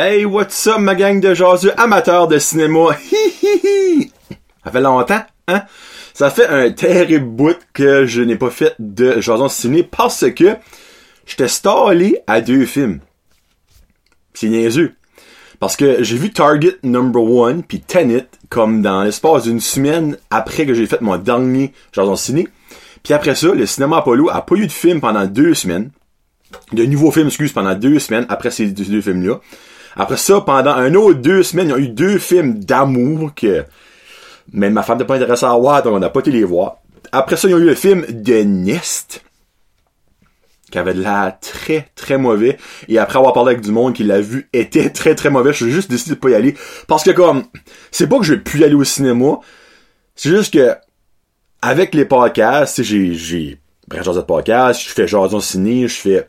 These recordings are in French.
Hey, what's up, ma gang de jaseux amateurs de cinéma? Ça fait longtemps, hein? Ça fait un terrible bout que je n'ai pas fait de jason ciné parce que j'étais stallé à deux films. C'est niaiseux. Parce que j'ai vu Target Number One puis Tenet comme dans l'espace d'une semaine après que j'ai fait mon dernier jason ciné. Puis après ça, le cinéma Apollo a pas eu de film pendant deux semaines. De nouveaux films, excuse, pendant deux semaines après ces deux films-là. Après ça, pendant un autre deux semaines, il y a eu deux films d'amour que même ma femme n'est pas intéressée à voir, donc on n'a pas été les voir. Après ça, il y a eu le film de Nest, qui avait de l'air très, très mauvais. Et après avoir parlé avec du monde qui l'a vu, était très, très mauvais. Je suis juste décidé de pas y aller. Parce que comme, c'est pas que je vais plus aller au cinéma. C'est juste que, avec les podcasts, j'ai, j'ai, genre de podcast, je fais Jason Ciné, je fais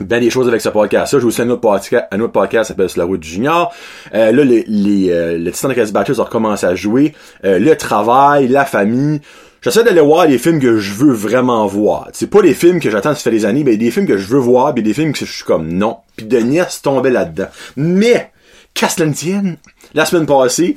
ben des choses avec ce podcast-là. J'ai aussi un autre podcast, un autre podcast s'appelle la route du junior. Euh, là, les, les, euh, le Titan ont recommencé à jouer. Euh, le travail, la famille. J'essaie d'aller voir les films que je veux vraiment voir. C'est pas les films que j'attends, ça fait des années, mais des films que je veux voir, puis des films que je suis comme non. Puis Denis tombait là-dedans. Mais, qu'à tienne, la semaine passée,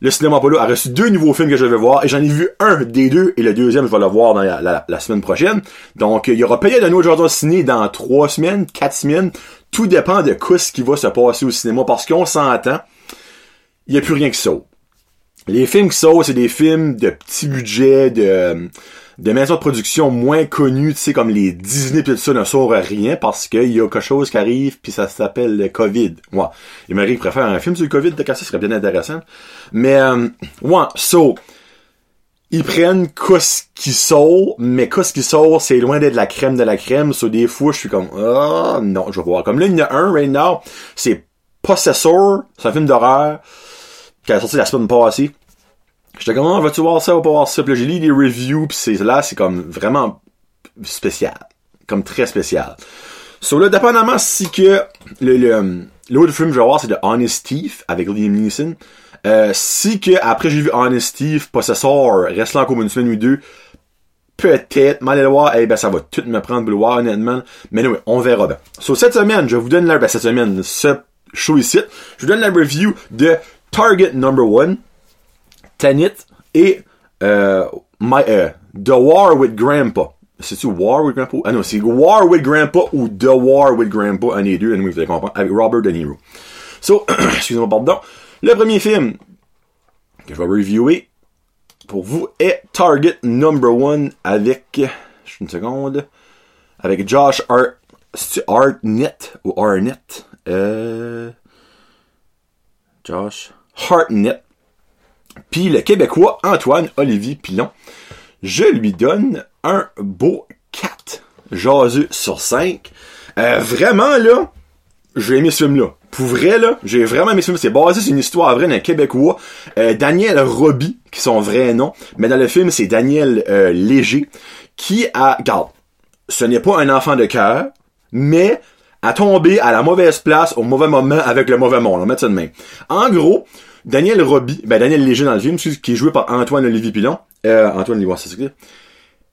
le cinéma Apollo a reçu deux nouveaux films que je vais voir et j'en ai vu un des deux et le deuxième je vais le voir dans la, semaine prochaine. Donc il y aura peut-être un autre Jordan ciné dans trois semaines, quatre semaines. Tout dépend de quoi ce qui va se passer au cinéma parce qu'on s'entend, il n'y a plus rien qui saute. Les films qui sautent, c'est des films de petit budget, de de maisons de production moins connues, tu sais, comme les Disney pis tout ça ne saurent rien parce qu'il y a quelque chose qui arrive puis ça s'appelle le COVID. Ouais. Et Marie préfère un film sur le COVID de ce serait bien intéressant. Mais, euh, ouais, so, ils prennent ce qui sort, mais ce qui sort, c'est loin d'être la crème de la crème. So, des fois, je suis comme, oh, non, je vais voir. Comme là, il y en a un, right now, c'est Possessor, c'est un film d'horreur, qui a sorti la semaine passée. J'étais comme, oh, vas-tu voir ça? Ou pas voir ça? Puis j'ai lu des reviews, pis c'est là, c'est comme vraiment spécial. Comme très spécial. So là, dépendamment si que le, le, l'autre film que je vais voir, c'est The Honest Thief avec Liam Neeson. Euh, si que après j'ai vu Honest Thief, Possessor, reste là encore une semaine ou deux, peut-être, mal le voir, eh ben ça va tout me prendre pour le voir honnêtement. Mais oui, on verra bien. So cette semaine, je vous donne la, ben cette semaine, ce show ici, je vous donne la review de Target Number One. Tanit et euh, my, euh, The War with Grandpa. C'est-tu War with Grandpa? Ah non, c'est War with Grandpa ou The War with Grandpa, un des deux, vous allez comprendre, avec Robert De Niro. So, excusez-moi, pardon. Le premier film que je vais reviewer pour vous est Target Number One avec, une seconde, avec Josh Art, Artnett ou Arnett, euh, Josh Hartnett puis le Québécois Antoine Olivier Pilon, je lui donne un beau 4 jaseux sur 5. Euh, vraiment, là, j'ai aimé ce film-là. Pour vrai, là, j'ai vraiment aimé ce film. C'est basé sur une histoire vraie d'un Québécois, euh, Daniel Roby, qui son vrai nom. Mais dans le film, c'est Daniel euh, Léger, qui a... Regarde, ce n'est pas un enfant de cœur, mais a tombé à la mauvaise place au mauvais moment avec le mauvais monde. On va mettre ça de main. En gros, Daniel Roby, ben Daniel Léger dans le film, qui est joué par Antoine Olivier Pilon. Euh, Antoine Olivier, c'est ça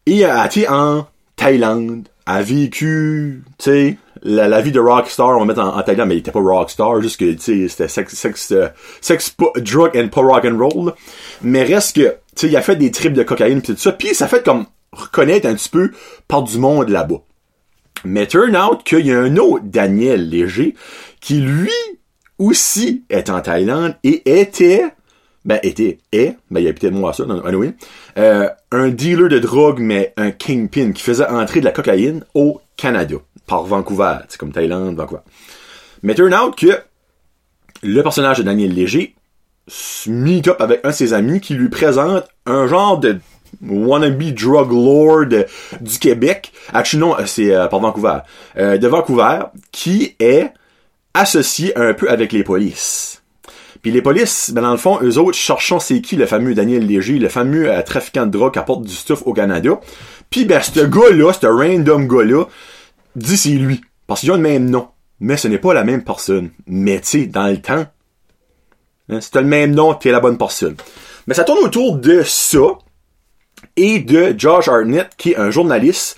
Et a été en Thaïlande, a vécu, tu sais, la, vie de rockstar, on va mettre en, Thaïlande, mais il était pas rockstar, juste que, tu sais, c'était sex, sex, euh, sex, drug and pas rock and roll. Mais reste que, tu sais, il a fait des trips de cocaïne pis tout ça, puis ça fait comme reconnaître un petit peu par du monde là-bas. Mais turn out qu'il y a un autre Daniel Léger qui, lui, aussi est en Thaïlande et était, ben était, est, ben il y a peut-être moins ça, anyway, euh, un dealer de drogue, mais un kingpin qui faisait entrer de la cocaïne au Canada, par Vancouver, c'est comme Thaïlande, Vancouver. Mais turn out que le personnage de Daniel Léger meet up avec un de ses amis qui lui présente un genre de wannabe drug lord du Québec. Actually non, c'est euh, par Vancouver. Euh, de Vancouver, qui est associé un peu avec les polices. Puis les polices, ben dans le fond, eux autres, cherchant c'est qui le fameux Daniel Léger, le fameux euh, trafiquant de drogue qui apporte du stuff au Canada. Puis ben, ce gars-là, ce random gars-là, dit c'est lui. Parce qu'ils ont le même nom. Mais ce n'est pas la même personne. Mais tu sais, dans le temps, hein, le même nom, t'es la bonne personne. Mais ça tourne autour de ça et de Josh Arnett, qui est un journaliste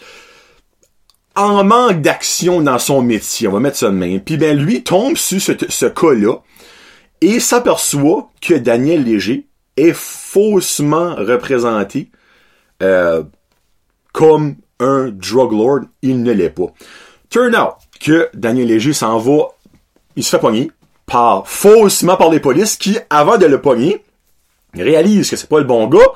en manque d'action dans son métier, on va mettre ça de même. Puis ben lui tombe sur ce, cas-là et s'aperçoit que Daniel Léger est faussement représenté euh, comme un drug lord. Il ne l'est pas. Turn out que Daniel Léger s'en va, il se fait pogner par faussement par les polices qui, avant de le pogner, réalisent que c'est pas le bon gars,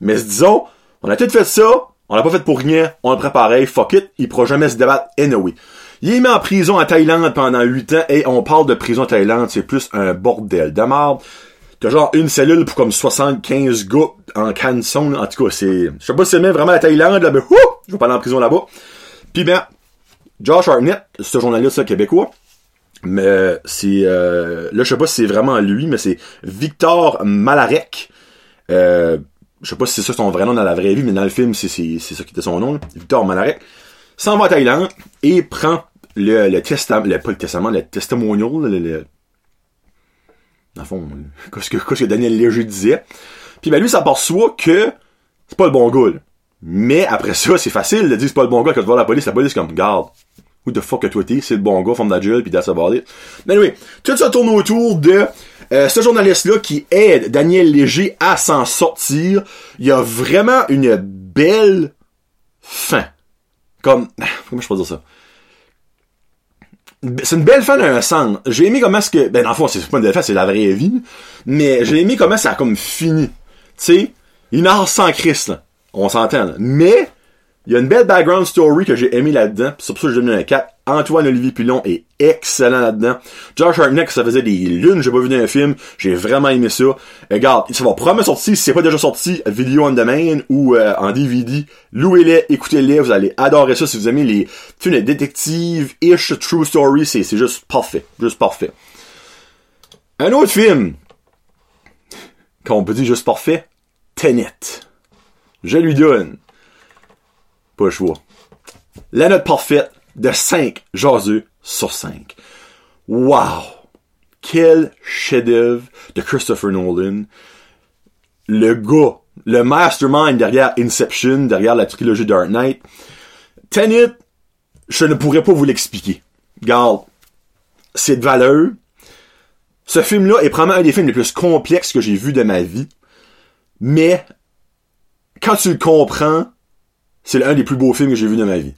mais disons, on a tout fait ça, on l'a pas fait pour rien, on le préparait, fuck it, il pourra jamais se débattre anyway. Il est mis en prison en Thaïlande pendant 8 ans, et on parle de prison en Thaïlande, c'est plus un bordel de merde. T'as genre une cellule pour comme 75 gars en canson, en tout cas, c'est, je sais pas si c'est vraiment la Thaïlande, là, mais ouh, je vais pas aller en prison là-bas. Puis ben, Josh Hartnett, ce journaliste québécois, mais c'est euh, là je sais pas si c'est vraiment lui mais c'est Victor Malarek euh, je sais pas si c'est ça son vrai nom dans la vraie vie mais dans le film c'est ça qui était son nom Victor Malarek s'en va à Thaïlande et prend le le testament le pas le testament le testimonial le, le dans le fond qu'est-ce que qu'est-ce que Daniel Léger disait puis ben lui s'aperçoit que c'est pas le bon gars mais après ça c'est facile de dire c'est pas le bon gars quand tu vois la police la police comme garde Who the fuck que toi? C'est le bon gars, forme la gueule, pis that's about. Mais anyway, tout ça tourne autour de euh, ce journaliste-là qui aide Daniel Léger à s'en sortir. Il y a vraiment une belle fin. Comme, comment je peux dire ça? C'est une belle fin d'un sens. J'ai aimé comment est-ce que, ben, dans le fond, c'est pas une belle fin, c'est la vraie vie. Mais j'ai aimé comment ça a comme fini. Tu sais, il n'a sans Christ, là. On s'entend. Mais, il y a une belle background story que j'ai aimé là-dedans. C'est pour ça que je donne un 4. Antoine Olivier Pilon est excellent là-dedans. Josh Hartnett, ça faisait des lunes, j'ai pas vu dans un film. J'ai vraiment aimé ça. Regarde, ça va probablement sortir, si c'est pas déjà sorti, vidéo on demand ou euh, en DVD. Louez-les, écoutez-les, vous allez adorer ça si vous aimez les films détectives-ish, true story, c'est, c'est juste parfait. Juste parfait. Un autre film, qu'on peut dire juste parfait, Tenet. Je lui donne le. La note parfaite de 5 jaseux sur 5. Wow! Quel chef-d'œuvre de Christopher Nolan. Le gars, le mastermind derrière Inception, derrière la trilogie Dark Knight. Tenet, je ne pourrais pas vous l'expliquer. Garde, c'est valeur. Ce film-là est probablement un des films les plus complexes que j'ai vu de ma vie. Mais, quand tu le comprends, c'est l'un des plus beaux films que j'ai vu de ma vie.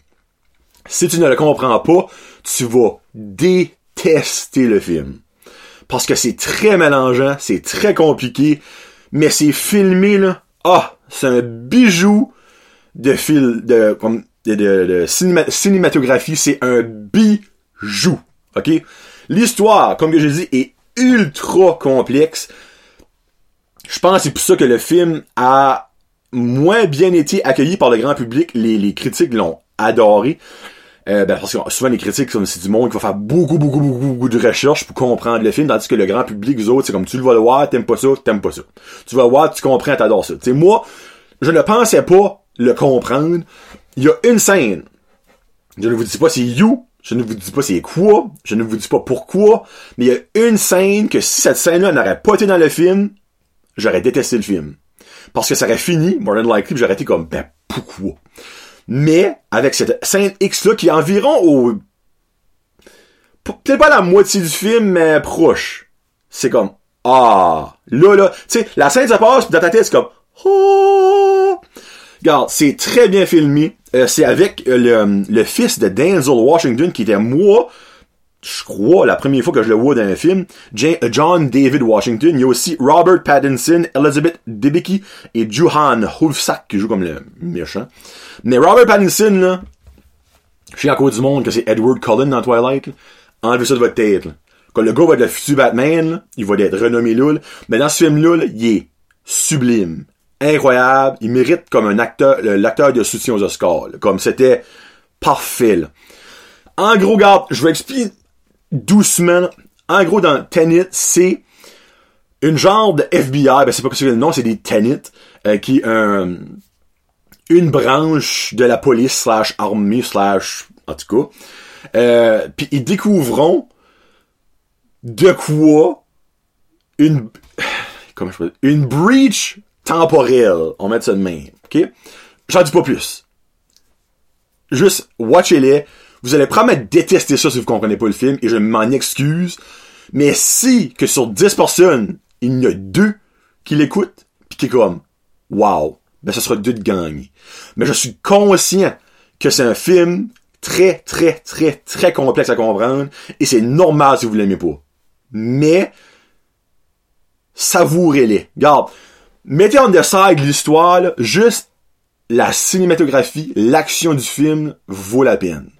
Si tu ne le comprends pas, tu vas détester le film. Parce que c'est très mélangeant, c'est très compliqué, mais c'est filmé, là. Ah, c'est un bijou de fil, de, comme, de, de, cinématographie, c'est un bijou. OK? L'histoire, comme j'ai dit, est ultra complexe. Je pense que c'est pour ça que le film a moins bien été accueilli par le grand public. Les, les critiques l'ont adoré. Euh, ben, parce que souvent les critiques, c'est du monde qui va faire beaucoup, beaucoup, beaucoup, beaucoup de recherches pour comprendre le film, tandis que le grand public, vous autres, c'est comme tu le vas le voir, t'aimes pas ça, t'aimes pas ça. Tu vas le voir, tu comprends, t'adores ça. sais moi, je ne pensais pas le comprendre. Il y a une scène. Je ne vous dis pas c'est you, je ne vous dis pas c'est quoi, je ne vous dis pas pourquoi, mais il y a une scène que si cette scène-là n'aurait pas été dans le film, j'aurais détesté le film. Parce que ça aurait fini, more than likely, j'aurais été comme, ben, pourquoi? Mais, avec cette scène X-là, qui est environ au... Peut-être pas la moitié du film, mais proche. C'est comme, ah, là, là, tu sais, la scène, ça passe, pis dans ta tête, c'est comme, oh! Regarde, c'est très bien filmé. Euh, c'est avec euh, le, le fils de Denzel Washington, qui était moi, je crois, la première fois que je le vois dans un film, euh, John David Washington. Il y a aussi Robert Pattinson, Elizabeth Debicki et Johan Hulfsack qui joue comme le méchant. Mais Robert Pattinson, là, je suis encore du monde que c'est Edward Cullen dans Twilight. Enlevez ça de votre tête. Quand le gars va être le futur Batman, il va être renommé là, mais dans ce film-là, il est sublime, incroyable. Il mérite comme un acteur, l'acteur de soutien aux Oscars. Comme c'était parfait. En gros, garde, je vais expliquer doucement. En gros, dans Tenet, c'est une genre de FBI, ben c'est pas que c'est le nom, c'est des Tenet, euh, qui un une branche de la police slash armée slash en tout cas. Euh, puis ils découvriront de quoi une comment je peux une breach temporelle, on met ça de main, ok? J'en dis pas plus. juste, watchez-les. Vous allez probablement détester ça si vous comprenez pas le film, et je m'en excuse. Mais si, que sur 10 personnes, il y en a deux qui l'écoutent, pis qui est comme, wow, ben ce sera deux de gang. Mais je suis conscient que c'est un film très, très, très, très complexe à comprendre, et c'est normal si vous l'aimez pas. Mais, savourez-les. Regarde, mettez en side l'histoire, juste la cinématographie, l'action du film vaut la peine.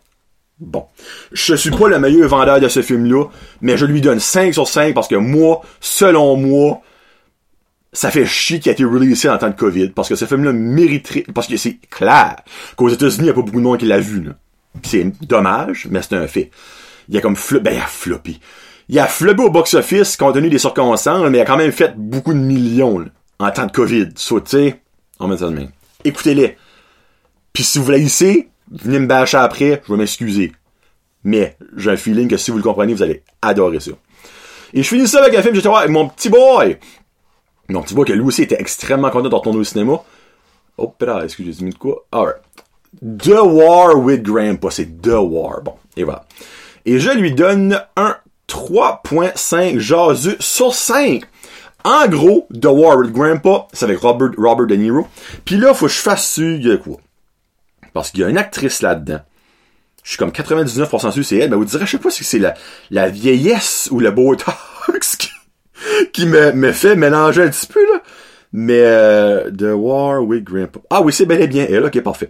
Bon. Je suis pas le meilleur vendeur de ce film-là, mais je lui donne 5 sur 5 parce que moi, selon moi, ça fait chier qu'il a été releasé en temps de COVID, parce que ce film-là mériterait, parce que c'est clair qu'aux États-Unis, il n'y a pas beaucoup de monde qui l'a vu. C'est dommage, mais c'est un fait. Il a comme flop, ben, il a floppé. Il a flopé au box-office, compte tenu des circonstances, mais il a quand même fait beaucoup de millions, en temps de COVID. Sauté, on met ça main. Écoutez-les. Puis si vous laissez, venez me bâcher après, je vais m'excuser. Mais j'ai un feeling que si vous le comprenez, vous allez adorer ça. Et je finis ça avec un film, j'étais avec mon petit boy. Mon petit boy que lui aussi était extrêmement content de retourner au cinéma. Oh, putain, est-ce de quoi? Alright. The War with Grandpa, c'est The War. Bon, et voilà. Et je lui donne un 3.5 jaseux sur 5. En gros, The War with Grandpa, c'est avec Robert, Robert De Niro. Puis là, faut que je fasse de quoi? Parce qu'il y a une actrice là-dedans. Je suis comme 99% sûr c'est elle, mais vous direz, je sais pas si c'est la, vieillesse ou le Botox qui, qui me, fait mélanger un petit peu, là. Mais, euh, The War with Grandpa. Ah oui, c'est bel et bien elle, ok, parfait.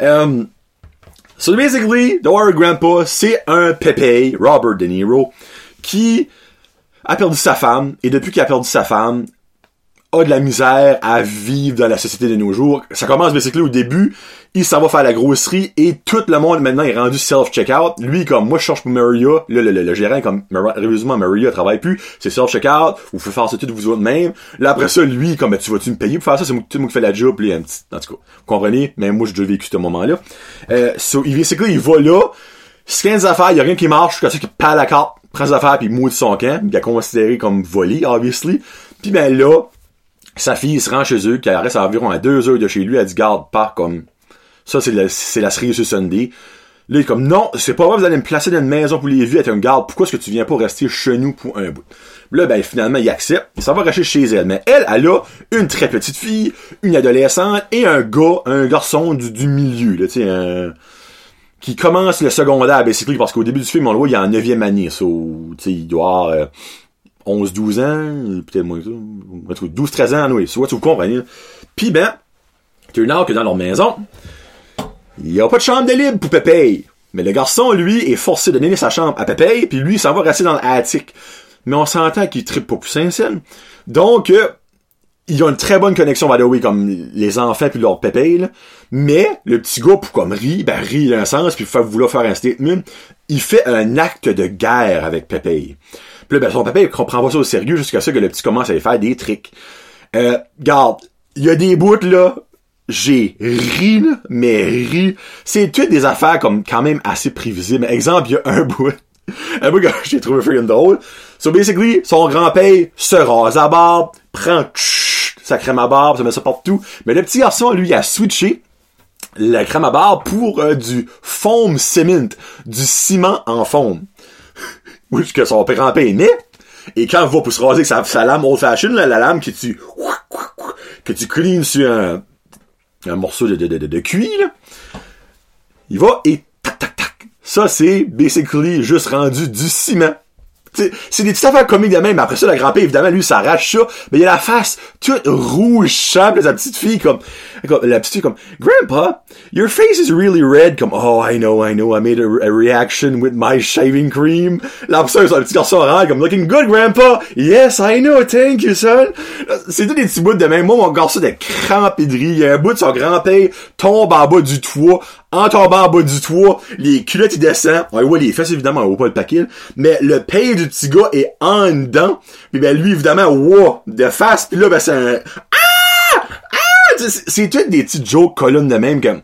Um, so basically, The War with Grandpa, c'est un pépé, Robert De Niro, qui a perdu sa femme, et depuis qu'il a perdu sa femme, a de la misère à vivre dans la société de nos jours. Ça commence basically au début, il s'en va faire la grosserie et tout le monde maintenant est rendu self-checkout. Lui, comme moi je cherche pour Maria, le, le, le, gérant comme heureusement Maria travaille plus, c'est self-checkout, vous pouvez faire ça tout vous autres même. Là après ça, lui, comme ben, tu vas-tu me payer pour faire ça, c'est moi, moi qui fais la job, lui, un petit, en tout cas. Vous comprenez? Mais moi j'ai déjà vécu ce moment-là. Euh, so, il, basically, il va là, scan des affaires, il y a rien qui marche, comme ça qu'il perd la carte, prend ses affaires puis il de son camp, il a considéré comme volé, obviously. Puis ben là, sa fille se rend chez eux, qui reste environ à deux heures de chez lui, elle dit garde pas comme ça c'est la, c'est la Sunday. Là, il est comme, non, c'est pas vrai, vous allez me placer dans une maison pour les vues, être un garde. Pourquoi est-ce que tu viens pas rester chez nous pour un bout? Là, ben, finalement, il accepte. Il s'en va rester chez elle. Mais elle, elle a une très petite fille, une adolescente et un gars, un garçon du, milieu, là, tu sais, un, qui commence le secondaire, basically, parce qu'au début du film, on le voit, il est en neuvième année, so, tu sais, il doit 11, 12 ans, peut-être moins que ça, 12, 13 ans, oui, soit tu comprenez. Puis ben, tu là que dans leur maison, il y a pas de chambre de libre pour Pépé. Mais le garçon, lui, est forcé de donner sa chambre à Pépé, puis lui, il s'en va rester dans l'attic. Mais on s'entend qu'il tripe pas plus sincère. Donc, euh, ils ont une très bonne connexion, by the way, comme les enfants puis leur Pépé, là. Mais, le petit gars, pour comme rit, ben rit dans un sens, puis vouloir faire un statement, il fait un acte de guerre avec Pépé. Puis là, ben, son papa, il comprend pas ça au sérieux jusqu'à ce que le petit commence à lui faire des tricks. Euh, garde, il y a des bouts, là, j'ai ri, mais ri. C'est toutes des affaires comme quand même assez prévisibles. Exemple, il y a un bout. Un bout que j'ai trouvé freaking drôle. So basically, son grand-père se rase à barbe, prend sa crème à barbe, ça met ça partout. Mais le petit garçon, lui, il a switché la crème à barbe pour euh, du foam cement, du ciment en foam. Oui, que son père en pain Et quand il va pour se raser avec sa, lame old fashion, la lame que tu, que tu cleans sur un, un morceau de, de, de, de cuir, il va et tac, tac, tac. Ça, c'est basically juste rendu du ciment c'est des petites affaires comiques de même. Après ça, le grand-père, évidemment, lui, s'arrache ça. Mais il a la face toute rouge, chambre, la petite fille, comme, la petite fille, comme, Grandpa, your face is really red. Comme, oh, I know, I know, I made a, reaction with my shaving cream. Là, ça, le petit garçon rentre, comme, looking good, Grandpa. Yes, I know, thank you, son. C'est tout des petits bouts de même. Moi, mon garçon de crampé de Il y a un bout de son grand-père tombe en bas du toit en tombant en bas du toit, les culottes, ils descendent. On voit les fesses, évidemment, on voit pas le paquet. Mais le pay du petit gars est en dedans. Puis ben, lui, évidemment, wow, de face. Puis là, ben, c'est un... Ah! Ah! C'est toutes des petites jokes colonnes de même, comme...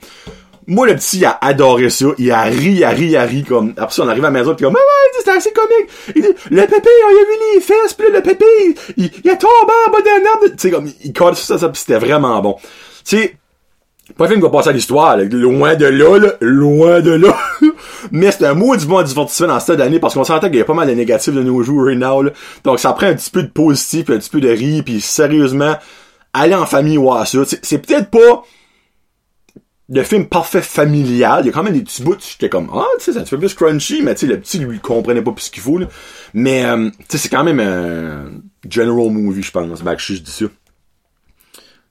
Moi, le petit, il a adoré ça. Il a ri, il a ri, il a ri, comme... Après ça, on arrive à la maison, pis comme... Ah ouais, c'était assez comique. Il dit, le pépé, on a vu les fesses, pis le pépé, il, il a tombé en bas d'un arbre. Tu sais, comme, il colle ça, ça, pis c'était vraiment bon. Tu sais, Pas un film qui va passer à l'histoire, loin de là, là, loin de là. Mais c'est un mot du bon divertissement dans cette année parce qu'on s'entend qu'il y a pas mal de négatifs de nos jours right now, là. Donc ça prend un petit peu de positif, un petit peu de rire, puis sérieusement, aller en famille voir ça. C'est peut-être pas le film parfait familial. Il y a quand même des petits bouts, j'étais comme, ah, tu sais, c'est un petit peu plus crunchy, mais tu sais, le petit, lui, comprenait pas plus ce qu'il faut, là. Mais, euh, tu sais, c'est quand même un general movie, je pense. Ben, je dis ça.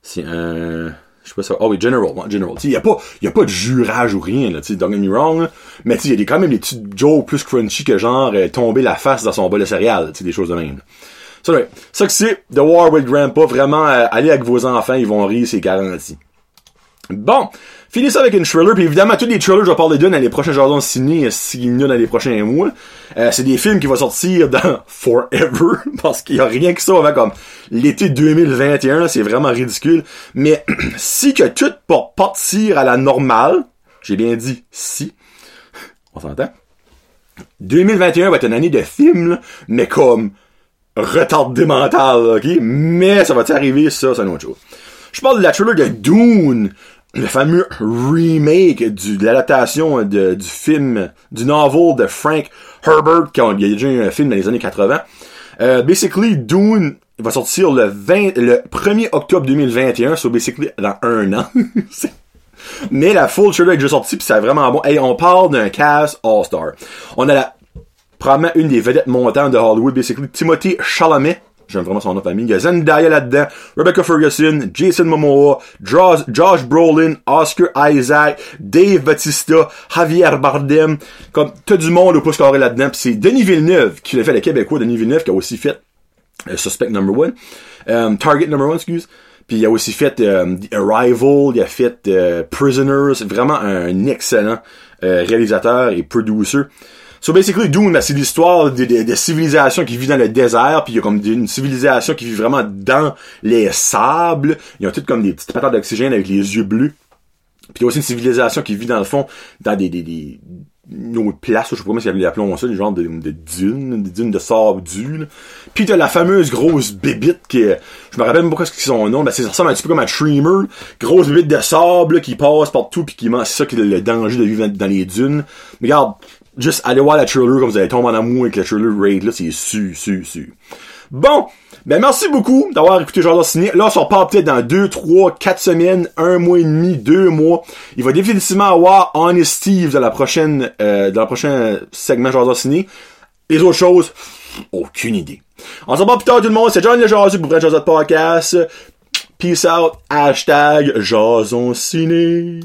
C'est un, je sais pas ça. Oh oui, General, General. Il y a pas, y a pas de jurage ou rien, là, don't get me wrong, là. Mais il y a quand même des petits jokes plus crunchy que genre, euh, tomber la face dans son bol de céréales, des choses de même. Ça, ça que c'est, The War with Grandpa, vraiment, euh, allez avec vos enfants, ils vont rire, c'est garanti. Bon. Finis ça avec une thriller, puis évidemment, tous les thrillers, je vais parler d'une dans les prochains jardins ciné, s'il y en a dans les prochains mois. Euh, c'est des films qui vont sortir dans Forever, parce qu'il y a rien que ça avant comme l'été 2021, là, c'est vraiment ridicule. Mais si que tout pour partir à la normale, j'ai bien dit si, on s'entend, 2021 va être une année de films, mais comme retardé mental, ok? Mais ça va-tu arriver, ça, c'est une autre chose. Je parle de la thriller de Dune, le fameux remake du, de l'adaptation du film, du novel de Frank Herbert, qui il y a déjà eu un film dans les années 80. Euh, basically, Dune va sortir le 20, le 1er octobre 2021, so basically dans un an. Mais la full trailer est déjà sortie, puis c'est vraiment bon. Hey, on parle d'un cast all-star. On a la, probablement une des vedettes montantes de Hollywood, basically, Timothy Chalamet, J'aime vraiment son nom de famille. Il y a Zendaya là-dedans, Rebecca Ferguson, Jason Momoa, Josh, Josh Brolin, Oscar Isaac, Dave Batista, Javier Bardem. Comme, t'as du monde au pouce carré là-dedans. Puis c'est Denis Villeneuve qui l'a fait, le Québécois Denis Villeneuve, qui a aussi fait euh, Suspect Number One. Euh, Target Number One, excuse. Puis il a aussi fait euh, The Arrival, il a fait euh, Prisoners. Vraiment un excellent réalisateur et producer. So basically, Dune, c'est l'histoire de, de, de, civilisation qui vit dans le désert, puis il y a comme une civilisation qui vit vraiment dans les sables. Ils ont toutes comme des petites patates d'oxygène avec les yeux bleus. Puis il y a aussi une civilisation qui vit dans le fond dans des, des, des nos places, je sais pas comment ils appelons ça, des genre de, dunes, des dunes de sable dur. Puis t'as la fameuse grosse bébite qui je me rappelle même pas ce qu'ils son nom, mais ça ressemble un petit peu comme un streamer, grosse bébite de sable qui passe partout puis qui mange, c'est ça qui est le danger de vivre dans, les dunes. Mais regarde, juste allez voir la trailer comme vous allez tomber en amour avec la trailer raid là, c'est su, su, su. Bon, ben merci beaucoup d'avoir écouté Genre Ciné. Là, on s'en parle peut-être dans 2, 3, 4 semaines, un mois et demi, deux mois. Il va définitivement avoir Honest Steve dans la prochaine euh, dans le prochain segment Genre Ciné. Les autres choses, aucune idée. On s'en parle plus tard tout le monde. C'est John Le pour Vrai Jason Podcast. Peace out. Hashtag Jason Ciné.